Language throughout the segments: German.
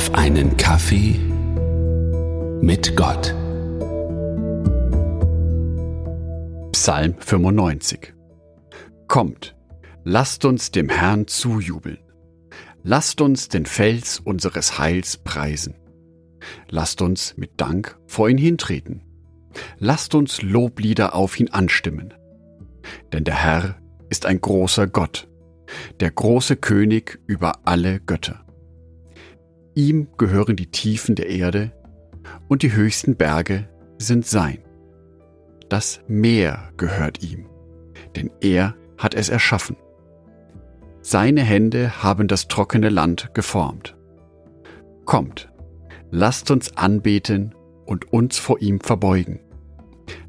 auf einen Kaffee mit Gott. Psalm 95 Kommt, lasst uns dem Herrn zujubeln. Lasst uns den Fels unseres Heils preisen. Lasst uns mit Dank vor ihn hintreten. Lasst uns Loblieder auf ihn anstimmen. Denn der Herr ist ein großer Gott, der große König über alle Götter. Ihm gehören die Tiefen der Erde und die höchsten Berge sind sein. Das Meer gehört ihm, denn er hat es erschaffen. Seine Hände haben das trockene Land geformt. Kommt, lasst uns anbeten und uns vor ihm verbeugen.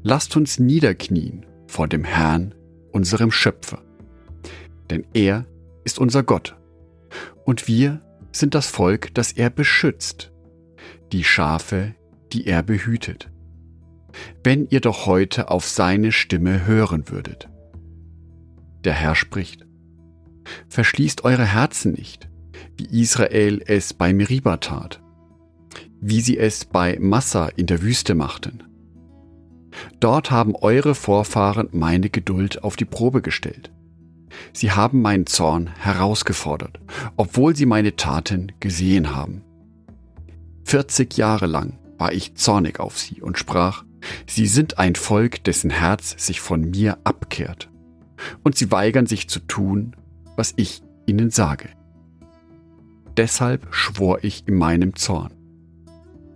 Lasst uns niederknien vor dem Herrn, unserem Schöpfer. Denn er ist unser Gott und wir sind das Volk, das er beschützt, die Schafe, die er behütet. Wenn ihr doch heute auf seine Stimme hören würdet. Der Herr spricht, Verschließt eure Herzen nicht, wie Israel es bei Meriba tat, wie sie es bei Massa in der Wüste machten. Dort haben eure Vorfahren meine Geduld auf die Probe gestellt. Sie haben meinen Zorn herausgefordert, obwohl sie meine Taten gesehen haben. 40 Jahre lang war ich zornig auf sie und sprach, sie sind ein Volk, dessen Herz sich von mir abkehrt, und sie weigern sich zu tun, was ich ihnen sage. Deshalb schwor ich in meinem Zorn.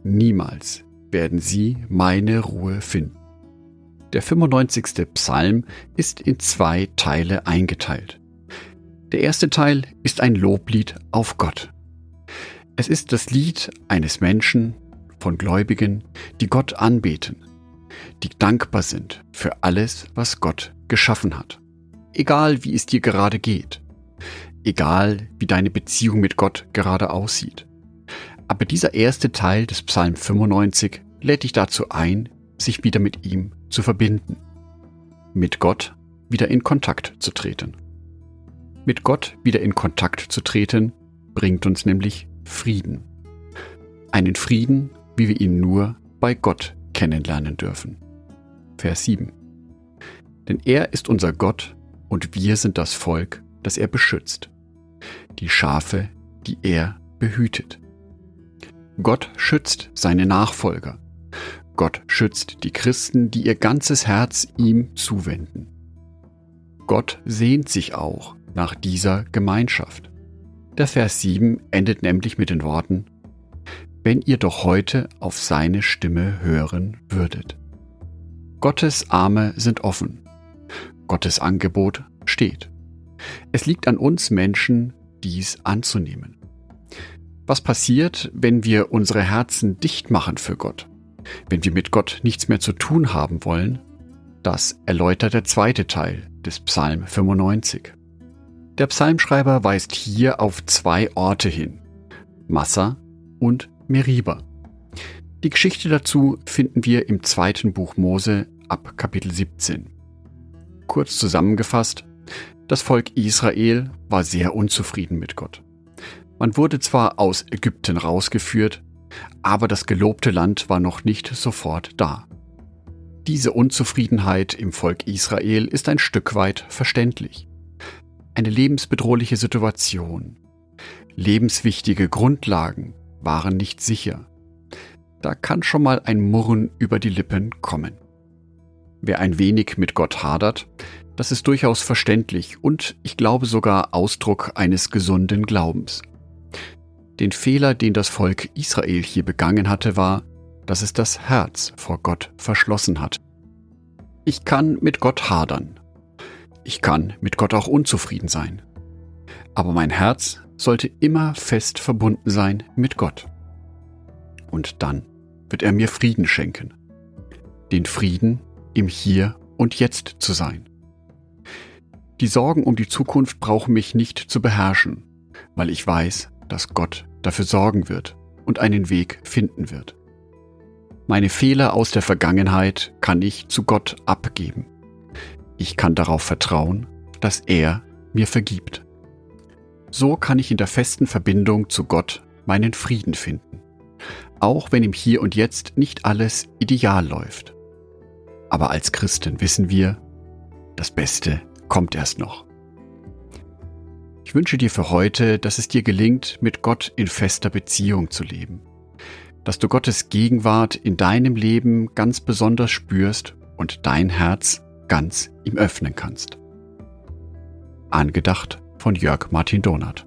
Niemals werden sie meine Ruhe finden. Der 95. Psalm ist in zwei Teile eingeteilt. Der erste Teil ist ein Loblied auf Gott. Es ist das Lied eines Menschen von Gläubigen, die Gott anbeten, die dankbar sind für alles, was Gott geschaffen hat. Egal wie es dir gerade geht, egal wie deine Beziehung mit Gott gerade aussieht. Aber dieser erste Teil des Psalm 95 lädt dich dazu ein, sich wieder mit ihm zu verbinden, mit Gott wieder in Kontakt zu treten. Mit Gott wieder in Kontakt zu treten, bringt uns nämlich Frieden. Einen Frieden, wie wir ihn nur bei Gott kennenlernen dürfen. Vers 7. Denn er ist unser Gott und wir sind das Volk, das er beschützt, die Schafe, die er behütet. Gott schützt seine Nachfolger, Gott schützt die Christen, die ihr ganzes Herz ihm zuwenden. Gott sehnt sich auch nach dieser Gemeinschaft. Der Vers 7 endet nämlich mit den Worten, wenn ihr doch heute auf seine Stimme hören würdet. Gottes Arme sind offen. Gottes Angebot steht. Es liegt an uns Menschen, dies anzunehmen. Was passiert, wenn wir unsere Herzen dicht machen für Gott? Wenn wir mit Gott nichts mehr zu tun haben wollen, das erläutert der zweite Teil des Psalm 95. Der Psalmschreiber weist hier auf zwei Orte hin, Massa und Meriba. Die Geschichte dazu finden wir im zweiten Buch Mose ab Kapitel 17. Kurz zusammengefasst, das Volk Israel war sehr unzufrieden mit Gott. Man wurde zwar aus Ägypten rausgeführt, aber das gelobte Land war noch nicht sofort da. Diese Unzufriedenheit im Volk Israel ist ein Stück weit verständlich. Eine lebensbedrohliche Situation. Lebenswichtige Grundlagen waren nicht sicher. Da kann schon mal ein Murren über die Lippen kommen. Wer ein wenig mit Gott hadert, das ist durchaus verständlich und ich glaube sogar Ausdruck eines gesunden Glaubens. Den Fehler, den das Volk Israel hier begangen hatte, war, dass es das Herz vor Gott verschlossen hat. Ich kann mit Gott hadern. Ich kann mit Gott auch unzufrieden sein. Aber mein Herz sollte immer fest verbunden sein mit Gott. Und dann wird er mir Frieden schenken. Den Frieden, im Hier und Jetzt zu sein. Die Sorgen um die Zukunft brauchen mich nicht zu beherrschen, weil ich weiß, dass Gott dafür sorgen wird und einen Weg finden wird. Meine Fehler aus der Vergangenheit kann ich zu Gott abgeben. Ich kann darauf vertrauen, dass er mir vergibt. So kann ich in der festen Verbindung zu Gott meinen Frieden finden. Auch wenn im Hier und Jetzt nicht alles ideal läuft. Aber als Christen wissen wir, das Beste kommt erst noch. Ich wünsche dir für heute, dass es dir gelingt, mit Gott in fester Beziehung zu leben. Dass du Gottes Gegenwart in deinem Leben ganz besonders spürst und dein Herz ganz ihm öffnen kannst. Angedacht von Jörg Martin Donath.